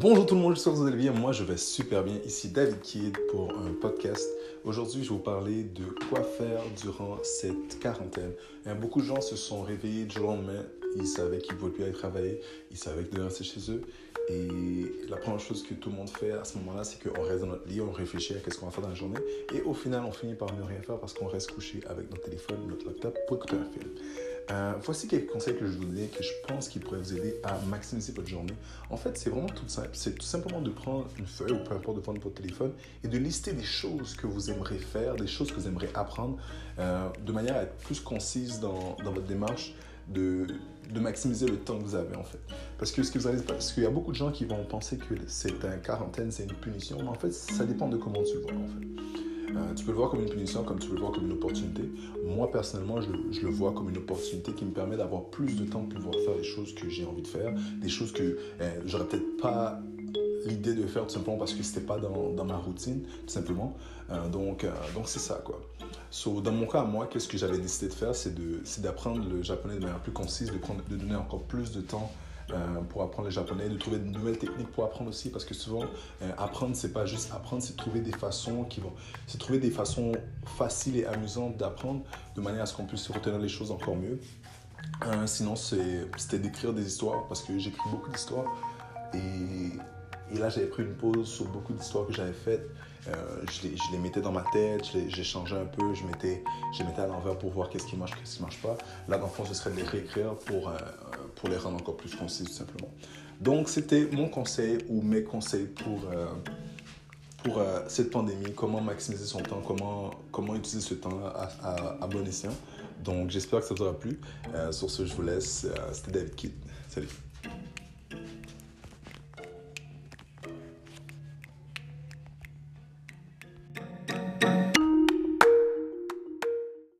Bonjour tout le monde, j'espère que vous allez bien. Moi, je vais super bien. Ici David Kidd pour un podcast. Aujourd'hui, je vais vous parler de quoi faire durant cette quarantaine. beaucoup de gens se sont réveillés du lendemain. Ils savaient qu'ils ne pouvaient plus aller travailler. Ils savaient qu'ils devaient rester chez eux. Et la première chose que tout le monde fait à ce moment-là, c'est qu'on reste dans notre lit, on réfléchit à ce qu'on va faire dans la journée. Et au final, on finit par ne rien faire parce qu'on reste couché avec notre téléphone, notre laptop pour écouter un film. Euh, voici quelques conseils que je vous donner que je pense qui pourraient vous aider à maximiser votre journée. En fait, c'est vraiment tout simple. C'est tout simplement de prendre une feuille ou peu importe de prendre votre téléphone et de lister des choses que vous aimeriez faire, des choses que vous aimeriez apprendre euh, de manière à être plus concise dans, votre démarche de, de, maximiser le temps que vous avez en fait. Parce que ce que vous allez, parce qu'il y a beaucoup de gens qui vont penser que c'est un quarantaine, c'est une punition, mais en fait, ça dépend de comment tu le vois en fait. Euh, tu peux le voir comme une punition, comme tu peux le voir comme une opportunité. Moi, personnellement, je, le vois comme une opportunité qui me permet d'avoir plus de temps pour pouvoir faire les choses que j'ai envie de faire, des choses que euh, j'aurais peut-être pas l'idée de faire tout simplement parce que c'était pas dans, dans, ma routine, tout simplement. Euh, donc, donc c'est ça, quoi. So, dans mon cas, moi, qu'est-ce que j'avais décidé de faire, c'est d'apprendre le japonais de manière plus concise, de, prendre, de donner encore plus de temps euh, pour apprendre le japonais, de trouver de nouvelles techniques pour apprendre aussi, parce que souvent, euh, apprendre, c'est pas juste apprendre, c'est trouver des façons qui vont, c'est trouver des façons faciles et amusantes d'apprendre, de manière à ce qu'on puisse retenir les choses encore mieux. Euh, sinon, c'était d'écrire des histoires, parce que j'écris beaucoup d'histoires, et et là, j'avais pris une pause sur beaucoup d'histoires que j'avais faites. Euh, je, les, mettais dans ma tête, changé un peu, je mettais, je mettais à l'envers pour voir qu'est-ce qui marche, qu'est-ce qui marche pas. Là, dans le fond, ce serait de les réécrire pour, euh, pour les rendre encore plus concises, tout simplement. Donc, c'était mon conseil ou mes conseils pour, euh, pour cette pandémie, comment maximiser son temps, comment, comment utiliser ce temps à, à bon escient. Donc, j'espère que ça vous aura plu. sur ce, je vous laisse. C'était David Kidd. Salut.